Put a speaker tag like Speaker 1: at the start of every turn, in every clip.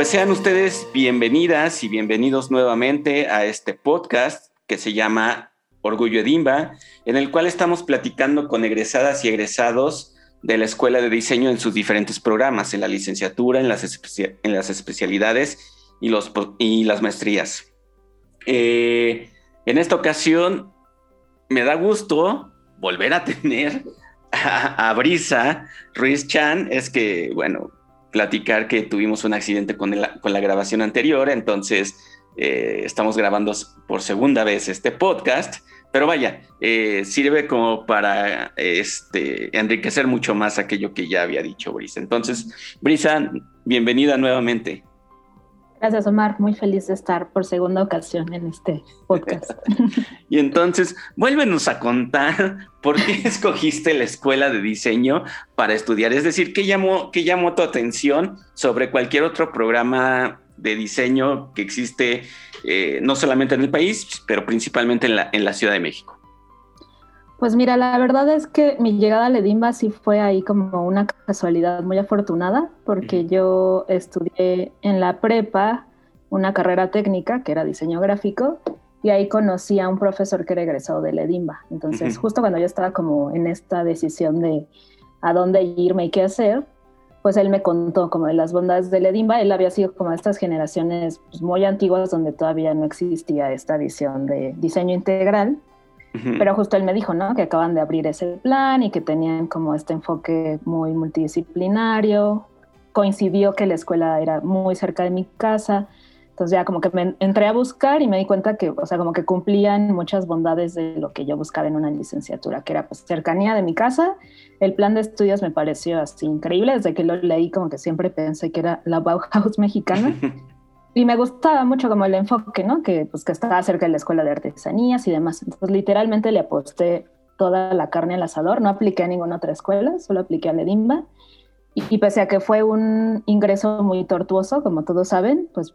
Speaker 1: Pues sean ustedes bienvenidas y bienvenidos nuevamente a este podcast que se llama Orgullo Edimba, en el cual estamos platicando con egresadas y egresados de la Escuela de Diseño en sus diferentes programas, en la licenciatura, en las, especialidades y, los, y las maestrías. Eh, en esta ocasión me da gusto volver a tener a, Brisa Ruiz Chan. Es que, bueno, platicar que tuvimos un accidente con, con la grabación anterior, entonces eh, estamos grabando por segunda vez este podcast, pero vaya, eh, sirve como para este, enriquecer mucho más aquello que ya había dicho Brisa. Entonces, Brisa, bienvenida nuevamente.
Speaker 2: Gracias, Omar. Muy feliz de estar por segunda ocasión en este podcast.
Speaker 1: y entonces, vuélvenos a contar por qué escogiste la escuela de diseño para estudiar. Es decir, ¿qué llamó, qué llamó tu atención sobre cualquier otro programa de diseño que existe eh, no solamente en el país, pero principalmente en la, en la Ciudad de México?
Speaker 2: Pues mira, la verdad es que mi llegada a Ledimba sí fue ahí como una casualidad muy afortunada, porque yo estudié en la prepa una carrera técnica que era diseño gráfico y ahí conocí a un profesor que era egresado de Ledimba. Entonces, justo cuando yo estaba como en esta decisión de a dónde irme y qué hacer, pues él me contó como de las bondades de Ledimba. Él había sido como de estas generaciones pues, muy antiguas donde todavía no existía esta visión de diseño integral pero justo él me dijo, ¿no? Que acaban de abrir ese plan y que tenían como este enfoque muy multidisciplinario. Coincidió que la escuela era muy cerca de mi casa. Entonces ya como que me entré a buscar y me di cuenta que, o sea, como que cumplían muchas bondades de lo que yo buscaba en una licenciatura, que era pues cercanía de mi casa. El plan de estudios me pareció así increíble. Desde que lo leí como que siempre pensé que era la Bauhaus mexicana. y me gustaba mucho como el enfoque, ¿no? Que pues que estaba cerca de la escuela de artesanías y demás. Entonces literalmente le aposté toda la carne al asador, no apliqué a ninguna otra escuela, solo apliqué a Ledimba. Y, y pese a que fue un ingreso muy tortuoso, como todos saben, pues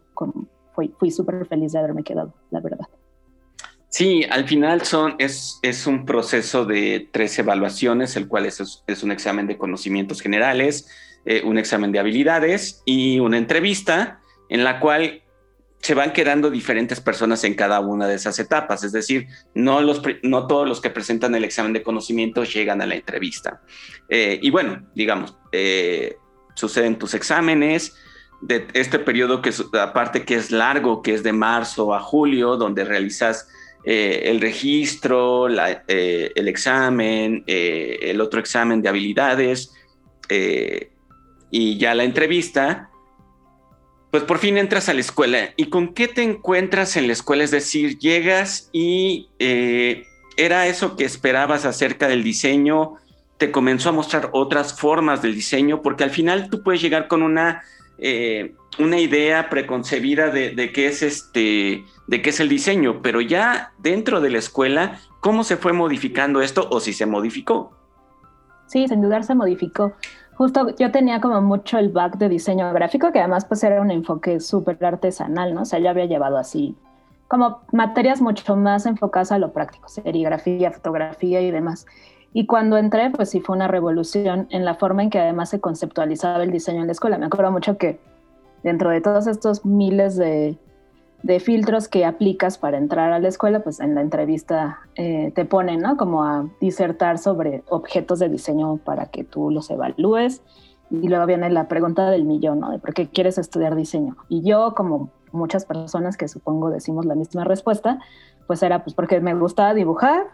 Speaker 2: fui, fui súper feliz de haberme quedado, la verdad.
Speaker 1: Sí, al final son, es, es un proceso de tres evaluaciones, el cual es, es un examen de conocimientos generales, eh, un examen de habilidades y una entrevista en la cual se van quedando diferentes personas en cada una de esas etapas, es decir, no, los, no todos los que presentan el examen de conocimientos llegan a la entrevista. Eh, y bueno, digamos, eh, suceden tus exámenes, de este periodo que aparte que es largo, que es de marzo a julio, donde realizas eh, el registro, el examen, el otro examen de habilidades y ya la entrevista, pues por fin entras a la escuela. ¿Y con qué te encuentras en la escuela? Es decir, llegas y eh, era eso que esperabas acerca del diseño, te comenzó a mostrar otras formas del diseño, porque al final tú puedes llegar con una, eh, una idea preconcebida de, qué es este, de qué es el diseño, pero ya dentro de la escuela, ¿cómo se fue modificando esto o si se modificó?
Speaker 2: Sí, sin dudar se modificó justo yo tenía como mucho el back de diseño gráfico, que además pues era un enfoque súper artesanal, ¿no? O sea, yo había llevado así como materias mucho más enfocadas a lo práctico, serigrafía, fotografía y demás. Y cuando entré, pues sí fue una revolución en la forma en que además se conceptualizaba el diseño en la escuela. Me acuerdo mucho que dentro de todos estos miles de de filtros que aplicas para entrar a la escuela, pues en la entrevista eh, te ponen, ¿no? Como a disertar sobre objetos de diseño para que tú los evalúes. Y luego viene la pregunta del millón, ¿no? De por qué quieres estudiar diseño. Y yo, como muchas personas que supongo decimos la misma respuesta, pues era pues porque me gustaba dibujar,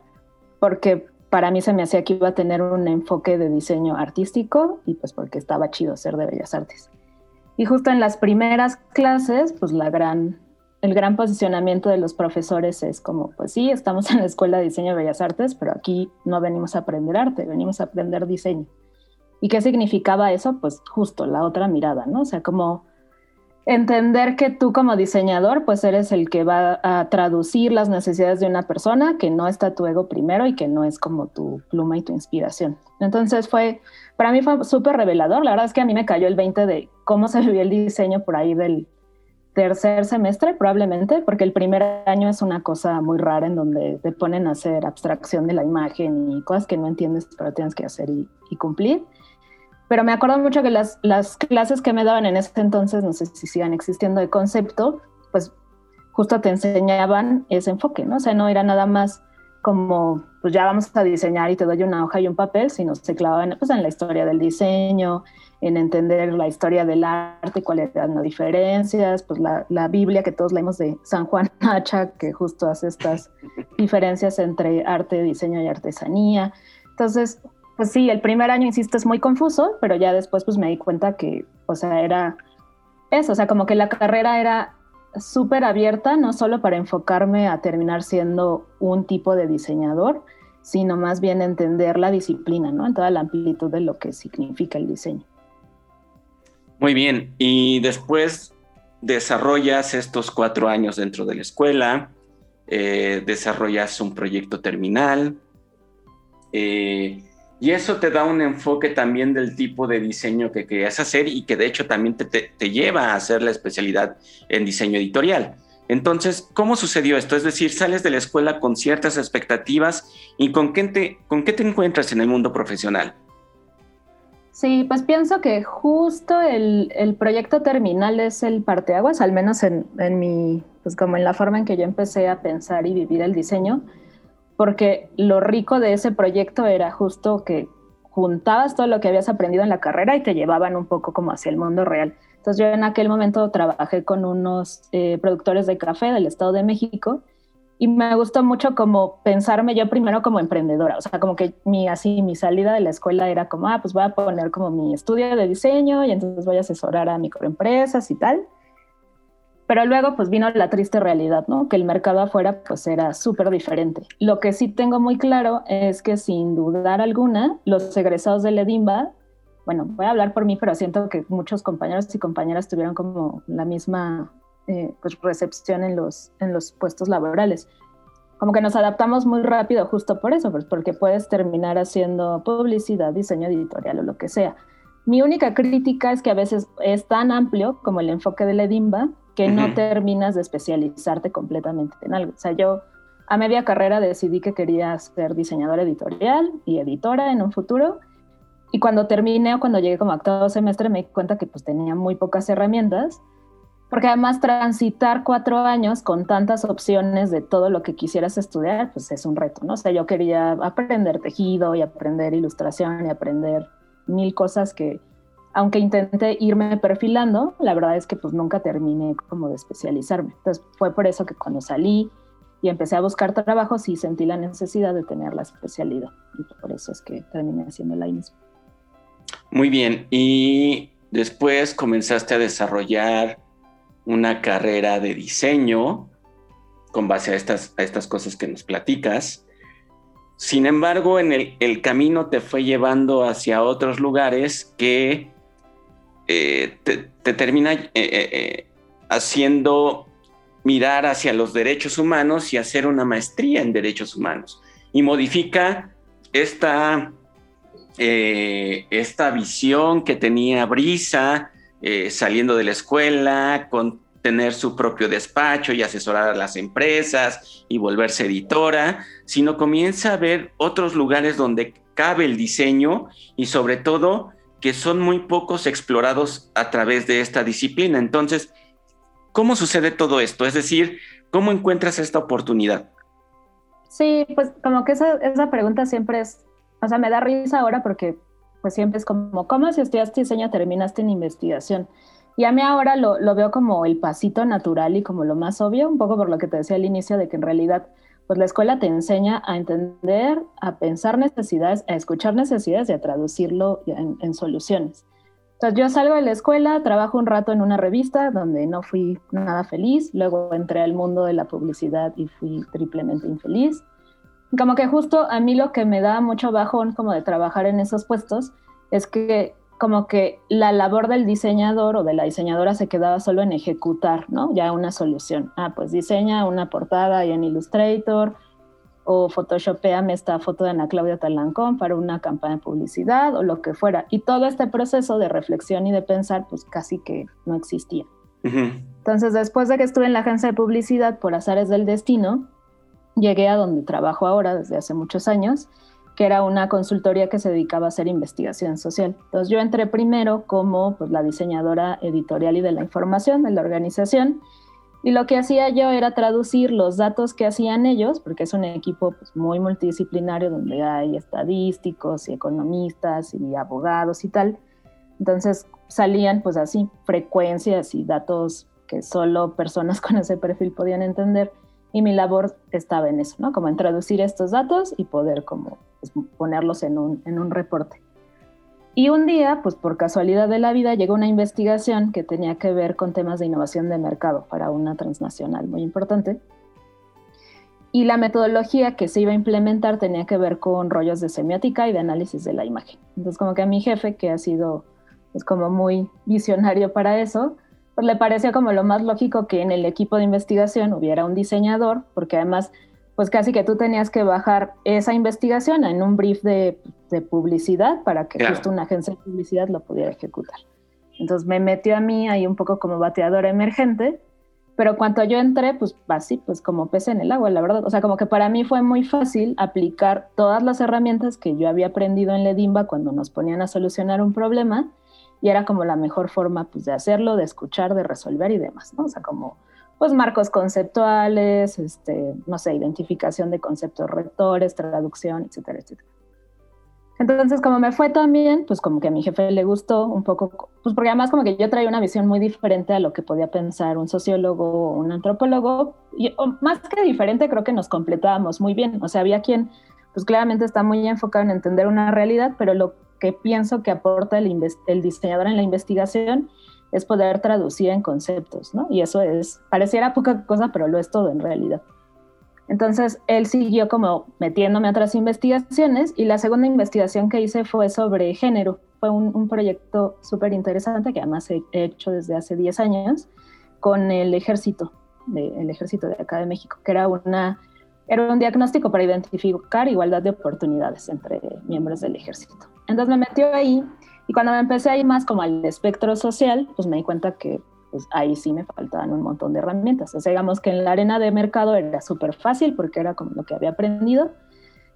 Speaker 2: porque para mí se me hacía que iba a tener un enfoque de diseño artístico y pues porque estaba chido ser de bellas artes. Y justo en las primeras clases, pues la gran el gran posicionamiento de los profesores es como, pues sí, estamos en la Escuela de Diseño de Bellas Artes, pero aquí no venimos a aprender arte, venimos a aprender diseño. ¿Y qué significaba eso? Pues justo la otra mirada, ¿no? O sea, como entender que tú como diseñador, pues eres el que va a traducir las necesidades de una persona, que no está tu ego primero y que no es como tu pluma y tu inspiración. Entonces fue, para mí fue súper revelador. La verdad es que a mí me cayó el 20 de cómo se vivía el diseño por ahí del tercer semestre probablemente, porque el primer año es una cosa muy rara en donde te ponen a hacer abstracción de la imagen y cosas que no entiendes pero tienes que hacer y, cumplir. pero me acuerdo mucho que las, las clases que me daban en ese entonces, no sé si sigan existiendo de concepto, pues justo te enseñaban ese enfoque, ¿no? O sea, no era nada más como, pues ya vamos a diseñar y te doy una hoja y un papel, sino se clavaban pues, en la historia del diseño, en entender la historia del arte, cuáles eran las diferencias, pues la, la Biblia que todos leemos de San Juan Hacha, que justo hace estas diferencias entre arte, diseño y artesanía. Entonces, pues sí, el primer año, insisto, es muy confuso, pero ya después pues me di cuenta que, o sea, era eso, o sea, como que la carrera era súper abierta, no solo para enfocarme a terminar siendo un tipo de diseñador, sino más bien entender la disciplina, ¿no? En toda la amplitud de lo que significa el diseño.
Speaker 1: Muy bien, y después desarrollas estos cuatro años dentro de la escuela, eh, desarrollas un proyecto terminal, eh, y eso te da un enfoque también del tipo de diseño que querías hacer y que de hecho también te, lleva a hacer la especialidad en diseño editorial. Entonces, ¿cómo sucedió esto? Es decir, sales de la escuela con ciertas expectativas y con qué te, con qué te encuentras en el mundo profesional.
Speaker 2: Sí, pues pienso que justo el, el proyecto terminal es el parteaguas, al menos en, en mi, pues como en la forma en que yo empecé a pensar y vivir el diseño porque lo rico de ese proyecto era justo que juntabas todo lo que habías aprendido en la carrera y te llevaban un poco como hacia el mundo real. Entonces yo en aquel momento trabajé con unos eh, productores de café del Estado de México y me gustó mucho como pensarme yo primero como emprendedora, o sea, como que mi así mi salida de la escuela era como, ah, pues voy a poner como mi estudio de diseño y entonces voy a asesorar a microempresas y tal. Pero luego pues vino la triste realidad, ¿no? Que el mercado afuera pues era súper diferente. Lo que sí tengo muy claro es que sin dudar alguna, los egresados del Edimba, bueno, voy a hablar por mí, pero siento que muchos compañeros y compañeras tuvieron como la misma eh, pues, recepción en los, en los puestos laborales. Como que nos adaptamos muy rápido justo por eso, pues porque puedes terminar haciendo publicidad, diseño editorial o lo que sea. Mi única crítica es que a veces es tan amplio como el enfoque del Edimba que no terminas de especializarte completamente en algo. O sea, yo a media carrera decidí que quería ser diseñadora editorial y editora en un futuro. Y cuando terminé o cuando llegué como octavo semestre me di cuenta que pues tenía muy pocas herramientas, porque además transitar cuatro años con tantas opciones de todo lo que quisieras estudiar, pues es un reto, ¿no? O sea, yo quería aprender tejido y aprender ilustración y aprender mil cosas que aunque intenté irme perfilando, la verdad es que pues nunca terminé como de especializarme. Entonces fue por eso que cuando salí y empecé a buscar trabajo, sí sentí la necesidad de tener la especialidad. Y por eso es que terminé haciendo la misma.
Speaker 1: Muy bien. Y después comenzaste a desarrollar una carrera de diseño con base a estas, a estas cosas que nos platicas. Sin embargo, en el, el camino te fue llevando hacia otros lugares que eh, te, termina eh, eh, haciendo mirar hacia los derechos humanos y hacer una maestría en derechos humanos. Y modifica esta, esta visión que tenía Brisa saliendo de la escuela, con tener su propio despacho y asesorar a las empresas y volverse editora, sino comienza a ver otros lugares donde cabe el diseño y sobre todo que son muy pocos explorados a través de esta disciplina. Entonces, ¿cómo sucede todo esto? Es decir, ¿cómo encuentras esta oportunidad?
Speaker 2: Sí, pues como que esa, pregunta siempre es, o sea, me da risa ahora porque pues siempre es como, ¿cómo si estudiaste diseño terminaste en investigación? Y a mí ahora lo, lo, veo como el pasito natural y como lo más obvio, un poco por lo que te decía al inicio de que en realidad pues la escuela te enseña a entender, a pensar necesidades, a escuchar necesidades y a traducirlo en, soluciones. Entonces yo salgo de la escuela, trabajo un rato en una revista donde no fui nada feliz, luego entré al mundo de la publicidad y fui triplemente infeliz. Como que justo a mí lo que me da mucho bajón como de trabajar en esos puestos es que como que la labor del diseñador o de la diseñadora se quedaba solo en ejecutar, ¿no? Ya una solución. Ah, pues diseña una portada ahí en Illustrator o photoshopeame esta foto de Ana Claudia Talancón para una campaña de publicidad o lo que fuera. Y todo este proceso de reflexión y de pensar, pues casi que no existía. Entonces, después de que estuve en la agencia de publicidad por azares del destino, llegué a donde trabajo ahora desde hace muchos años era una consultoría que se dedicaba a hacer investigación social. Entonces yo entré primero como pues, la diseñadora editorial y de la información de la organización y lo que hacía yo era traducir los datos que hacían ellos, porque es un equipo pues, muy multidisciplinario donde hay estadísticos y economistas y abogados y tal. Entonces salían pues así frecuencias y datos que solo personas con ese perfil podían entender y mi labor estaba en eso, ¿no? Como en traducir estos datos y poder como pues, ponerlos en un, en un reporte. Y un día, pues por casualidad de la vida, llegó una investigación que tenía que ver con temas de innovación de mercado para una transnacional muy importante. Y la metodología que se iba a implementar tenía que ver con rollos de semiótica y de análisis de la imagen. Entonces, como que a mi jefe, que ha sido pues, como muy visionario para eso, pues le pareció como lo más lógico que en el equipo de investigación hubiera un diseñador, porque además pues casi que tú tenías que bajar esa investigación en un brief de, publicidad para que justo una agencia de publicidad lo pudiera ejecutar. Entonces me metió a mí ahí un poco como bateadora emergente, pero cuando yo entré, pues así, pues como pez en el agua, la verdad. O sea, como que para mí fue muy fácil aplicar todas las herramientas que yo había aprendido en Ledimba cuando nos ponían a solucionar un problema y era como la mejor forma pues de hacerlo, de escuchar, de resolver y demás, ¿no? O sea, como pues marcos conceptuales, este, no sé, identificación de conceptos rectores, traducción, etcétera, etcétera. Entonces, como me fue también, pues como que a mi jefe le gustó un poco, pues porque además como que yo traía una visión muy diferente a lo que podía pensar un sociólogo o un antropólogo, y más que diferente, creo que nos completábamos muy bien. O sea, había quien, pues claramente está muy enfocado en entender una realidad, pero lo que pienso que aporta el, el diseñador en la investigación es poder traducir en conceptos, ¿no? Y eso es, pareciera poca cosa, pero lo es todo en realidad. Entonces, él siguió como metiéndome a otras investigaciones y la segunda investigación que hice fue sobre género. Fue un, proyecto súper interesante que además he hecho desde hace 10 años con el ejército, el ejército de acá de México, que era, una, era un diagnóstico para identificar igualdad de oportunidades entre miembros del ejército. Entonces me metió ahí y cuando me empecé a ir más como al espectro social, pues me di cuenta que pues ahí sí me faltaban un montón de herramientas. O sea, digamos que en la arena de mercado era súper fácil porque era como lo que había aprendido,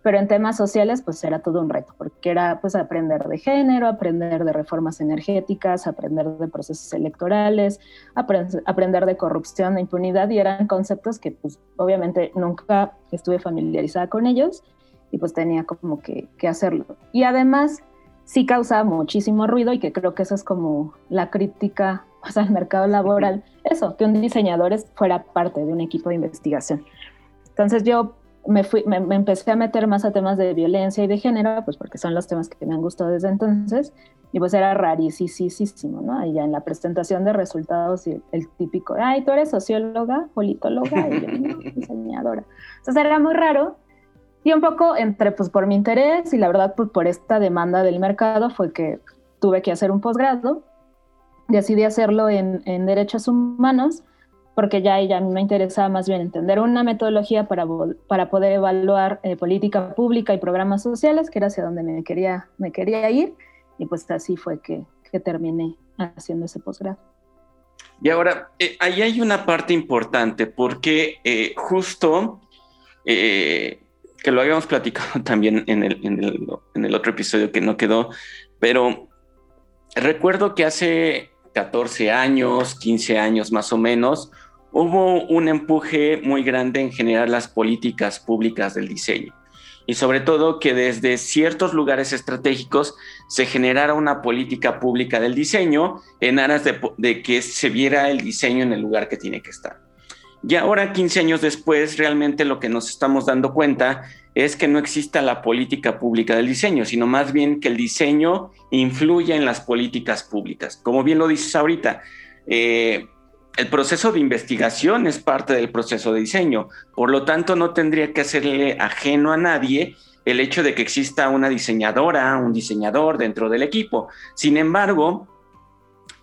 Speaker 2: pero en temas sociales pues era todo un reto, porque era pues aprender de género, aprender de reformas energéticas, aprender de procesos electorales, aprender de corrupción, de impunidad, y eran conceptos que pues obviamente nunca estuve familiarizada con ellos y pues tenía como que, que hacerlo. Y además sí causa muchísimo ruido y que creo que eso es como la crítica al mercado laboral, eso, que un diseñador fuera parte de un equipo de investigación. Entonces yo me, fui, me, empecé a meter más a temas de violencia y de género, pues porque son los temas que me han gustado desde entonces, y pues era rarísimo, ¿no? Y ya en la presentación de resultados, el típico, ay, tú eres socióloga, politóloga, y yo, no, diseñadora. Entonces era muy raro, y un poco entre, pues por mi interés y la verdad, pues por esta demanda del mercado fue que tuve que hacer un posgrado. Decidí hacerlo en derechos humanos porque ya ella me interesaba más bien entender una metodología para, para poder evaluar eh, política pública y programas sociales, que era hacia donde me quería, me quería ir, y pues así fue que, que terminé haciendo ese posgrado.
Speaker 1: Y ahora, eh, ahí hay una parte importante, porque eh, justo que lo habíamos platicado también en el, en el, otro episodio que no quedó, pero recuerdo que hace 14 años, 15 años más o menos, hubo un empuje muy grande en generar las políticas públicas del diseño y sobre todo que desde ciertos lugares estratégicos se generara una política pública del diseño en aras de, que se viera el diseño en el lugar que tiene que estar. Y ahora, 15 años después, realmente lo que nos estamos dando cuenta es que no exista la política pública del diseño, sino más bien que el diseño influya en las políticas públicas. Como bien lo dices ahorita, eh, el proceso de investigación es parte del proceso de diseño, por lo tanto no tendría que hacerle ajeno a nadie el hecho de que exista una diseñadora, un diseñador dentro del equipo. Sin embargo,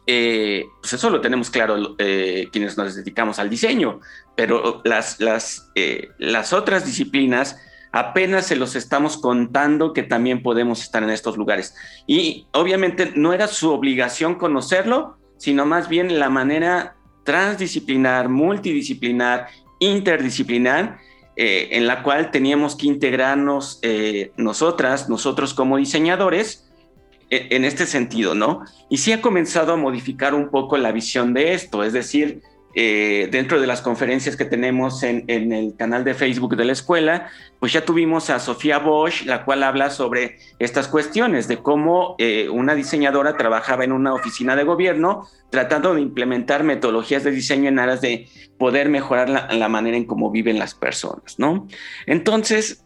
Speaker 1: eh, pues eso lo tenemos claro eh, quienes nos dedicamos al diseño, pero las, eh, las otras disciplinas apenas se los estamos contando que también podemos estar en estos lugares. Y obviamente no era su obligación conocerlo, sino más bien la manera transdisciplinar, multidisciplinar, interdisciplinar eh, en la cual teníamos que integrarnos eh, nosotras, nosotros como diseñadores, e, en este sentido, ¿no? Y sí ha comenzado a modificar un poco la visión de esto, es decir, eh, dentro de las conferencias que tenemos en, el canal de Facebook de la escuela, pues ya tuvimos a Sofía Bosch, la cual habla sobre estas cuestiones, de cómo eh, una diseñadora trabajaba en una oficina de gobierno tratando de implementar metodologías de diseño en aras de poder mejorar la, la manera en cómo viven las personas, ¿no? Entonces,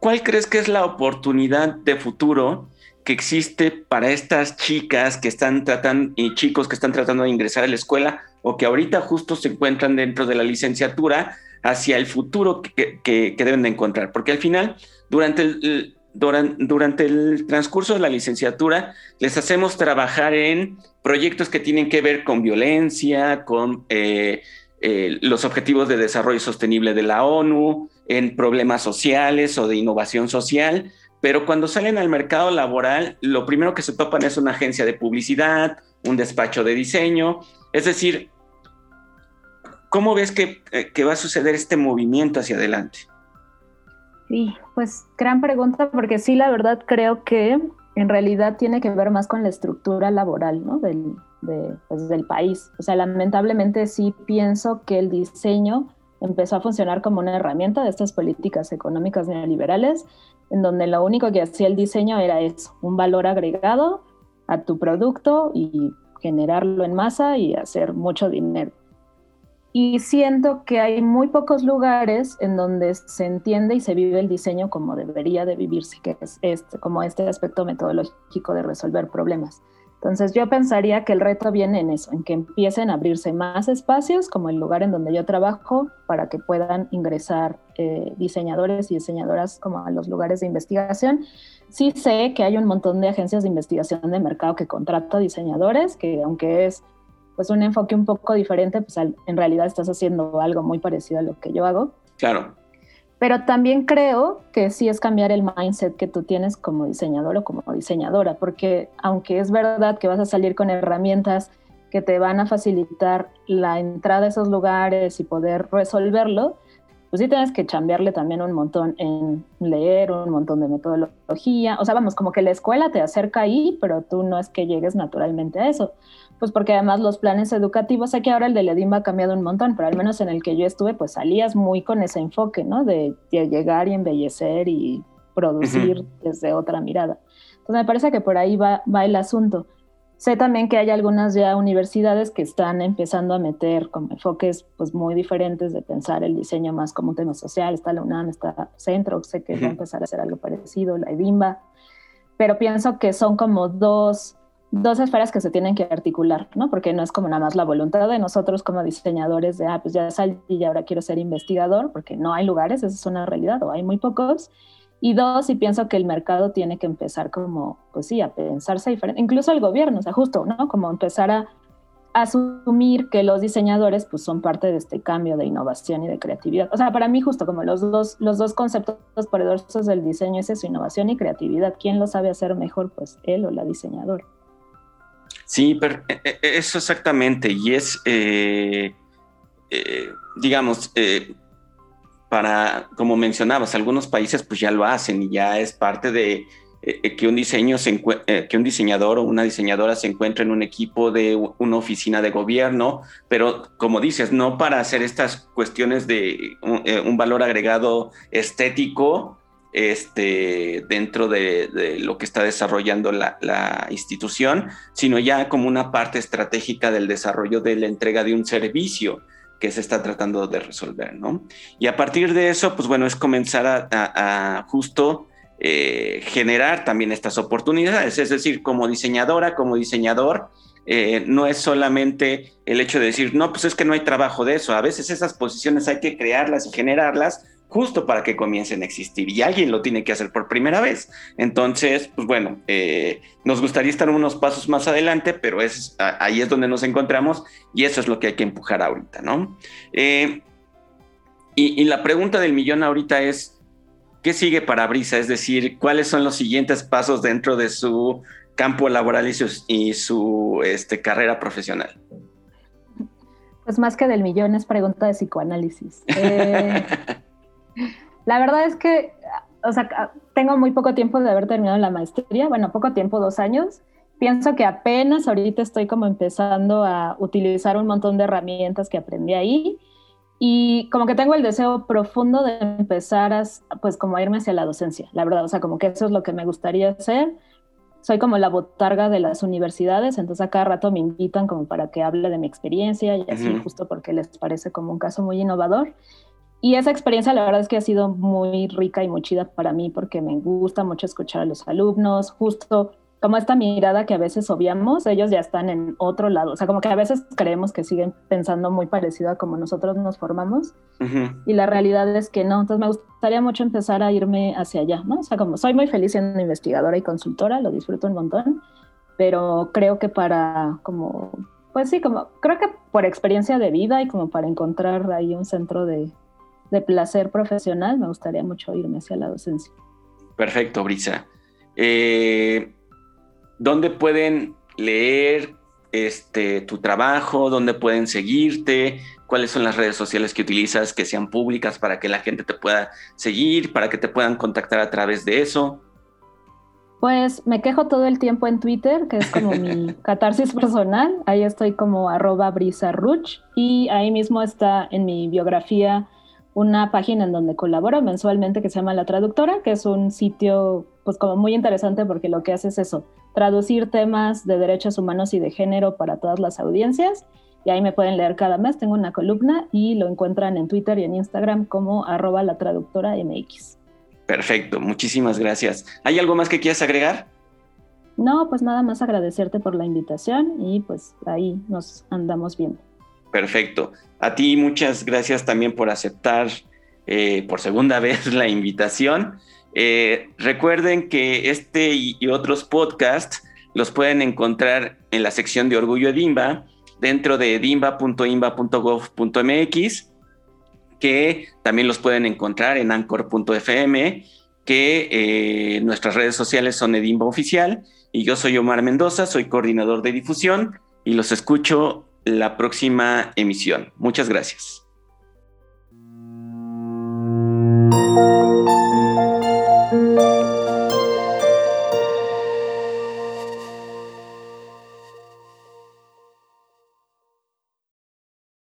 Speaker 1: ¿cuál crees que es la oportunidad de futuro? Que existe para estas chicas que están tratando y chicos que están tratando de ingresar a la escuela o que ahorita justo se encuentran dentro de la licenciatura hacia el futuro que, deben de encontrar. Porque al final, durante el, durante, el transcurso de la licenciatura, les hacemos trabajar en proyectos que tienen que ver con violencia, con eh, eh, los objetivos de desarrollo sostenible de la ONU, en problemas sociales o de innovación social, pero cuando salen al mercado laboral, lo primero que se topan es una agencia de publicidad, un despacho de diseño, es decir, ¿cómo ves que, eh, va a suceder este movimiento hacia adelante?
Speaker 2: Sí, pues gran pregunta, porque sí, la verdad creo que en realidad tiene que ver más con la estructura laboral ¿no? del, pues, del país. O sea, lamentablemente sí pienso que el diseño empezó a funcionar como una herramienta de estas políticas económicas neoliberales en donde lo único que hacía el diseño era eso, un valor agregado a tu producto y generarlo en masa y hacer mucho dinero. Y siento que hay muy pocos lugares en donde se entiende y se vive el diseño como debería de vivirse, que es este, como este aspecto metodológico de resolver problemas. Entonces yo pensaría que el reto viene en eso, en que empiecen a abrirse más espacios, como el lugar en donde yo trabajo, para que puedan ingresar eh, diseñadores y diseñadoras como a los lugares de investigación. Sí sé que hay un montón de agencias de investigación de mercado que contrata diseñadores, que aunque es pues un enfoque un poco diferente, pues en realidad estás haciendo algo muy parecido a lo que yo hago.
Speaker 1: Claro.
Speaker 2: Pero también creo que sí es cambiar el mindset que tú tienes como diseñador o como diseñadora, porque aunque es verdad que vas a salir con herramientas que te van a facilitar la entrada a esos lugares y poder resolverlo, pues sí tienes que cambiarle también un montón en leer, un montón de metodología. O sea, vamos, como que la escuela te acerca ahí, pero tú no es que llegues naturalmente a eso pues porque además los planes educativos, sé que ahora el de Ledimba ha cambiado un montón, pero al menos en el que yo estuve, pues salías muy con ese enfoque, ¿no? De, llegar y embellecer y producir desde otra mirada. Entonces me parece que por ahí va, va el asunto. Sé también que hay algunas ya universidades que están empezando a meter como enfoques pues muy diferentes de pensar el diseño más como un tema social. Está la UNAM, está Centro, sé que va a empezar a hacer algo parecido, la EDIMBA, pero pienso que son como dos dos esferas que se tienen que articular, ¿no? Porque no es como nada más la voluntad de nosotros como diseñadores de, ah, pues ya salí y ahora quiero ser investigador, porque no hay lugares, esa es una realidad, o hay muy pocos. Y dos, y pienso que el mercado tiene que empezar como, pues sí, a pensarse diferente, incluso el gobierno, o sea, justo, ¿no? Como empezar a asumir que los diseñadores pues son parte de este cambio de innovación y de creatividad. O sea, para mí justo como los dos, los dos conceptos poderosos del diseño es eso, innovación y creatividad. ¿Quién lo sabe hacer mejor? Pues él o la diseñadora.
Speaker 1: Sí, pero eh, eh, eso exactamente. Y es, eh, digamos, para, como mencionabas, algunos países pues ya lo hacen y ya es parte de que un diseño que un diseñador o una diseñadora se encuentre en un equipo de una oficina de gobierno, pero como dices, no para hacer estas cuestiones de un valor agregado estético, este, dentro de, lo que está desarrollando la, institución, sino ya como una parte estratégica del desarrollo de la entrega de un servicio que se está tratando de resolver, ¿no? Y a partir de eso, pues bueno, es comenzar a, justo eh, generar también estas oportunidades, es decir, como diseñadora, como diseñador, eh, no es solamente el hecho de decir, no, pues es que no hay trabajo de eso, a veces esas posiciones hay que crearlas y generarlas justo para que comiencen a existir y alguien lo tiene que hacer por primera vez. Entonces, pues bueno, eh, nos gustaría estar unos pasos más adelante, pero es, ahí es donde nos encontramos y eso es lo que hay que empujar ahorita, ¿no? Eh, y, la pregunta del millón ahorita es, ¿qué sigue para Brisa? Es decir, ¿cuáles son los siguientes pasos dentro de su campo laboral y su, este, carrera profesional?
Speaker 2: Pues más que del millón es pregunta de psicoanálisis. Eh, La verdad es que, o sea, tengo muy poco tiempo de haber terminado la maestría, bueno, poco tiempo, dos años. Pienso que apenas ahorita estoy como empezando a utilizar un montón de herramientas que aprendí ahí y como que tengo el deseo profundo de empezar a, pues como a irme hacia la docencia, la verdad, o sea, como que eso es lo que me gustaría hacer. Soy como la botarga de las universidades, entonces a cada rato me invitan como para que hable de mi experiencia y así justo porque les parece como un caso muy innovador. Y esa experiencia la verdad es que ha sido muy rica y muy chida para mí porque me gusta mucho escuchar a los alumnos, justo como esta mirada que a veces obviamos, ellos ya están en otro lado, o sea, como que a veces creemos que siguen pensando muy parecido a como nosotros nos formamos y la realidad es que no, entonces me gustaría mucho empezar a irme hacia allá, ¿no? O sea, como soy muy feliz siendo investigadora y consultora, lo disfruto un montón, pero creo que para como, pues sí, como creo que por experiencia de vida y como para encontrar ahí un centro de, de placer profesional, me gustaría mucho irme hacia la docencia.
Speaker 1: Perfecto, Brisa. Eh, ¿Dónde pueden leer este, tu trabajo? ¿Dónde pueden seguirte? ¿Cuáles son las redes sociales que utilizas que sean públicas para que la gente te pueda seguir, para que te puedan contactar a través de eso?
Speaker 2: Pues me quejo todo el tiempo en Twitter, que es como mi catarsis personal. Ahí estoy como arroba brisarruch y ahí mismo está en mi biografía una página en donde colaboro mensualmente que se llama La Traductora, que es un sitio pues como muy interesante porque lo que hace es eso, traducir temas de derechos humanos y de género para todas las audiencias. Y ahí me pueden leer cada mes, tengo una columna y lo encuentran en Twitter y en Instagram como arroba la traductora MX.
Speaker 1: Perfecto, muchísimas gracias. ¿Hay algo más que quieras agregar?
Speaker 2: No, pues nada más agradecerte por la invitación y pues ahí nos andamos viendo.
Speaker 1: Perfecto. A ti muchas gracias también por aceptar eh, por segunda vez la invitación. Eh, recuerden que este y, otros podcasts los pueden encontrar en la sección de Orgullo Edimba, dentro de edimba.imba.gov.mx, que también los pueden encontrar en anchor.fm, que eh, nuestras redes sociales son Edimba Oficial, y yo soy Omar Mendoza, soy coordinador de difusión, y los escucho la próxima emisión. Muchas gracias.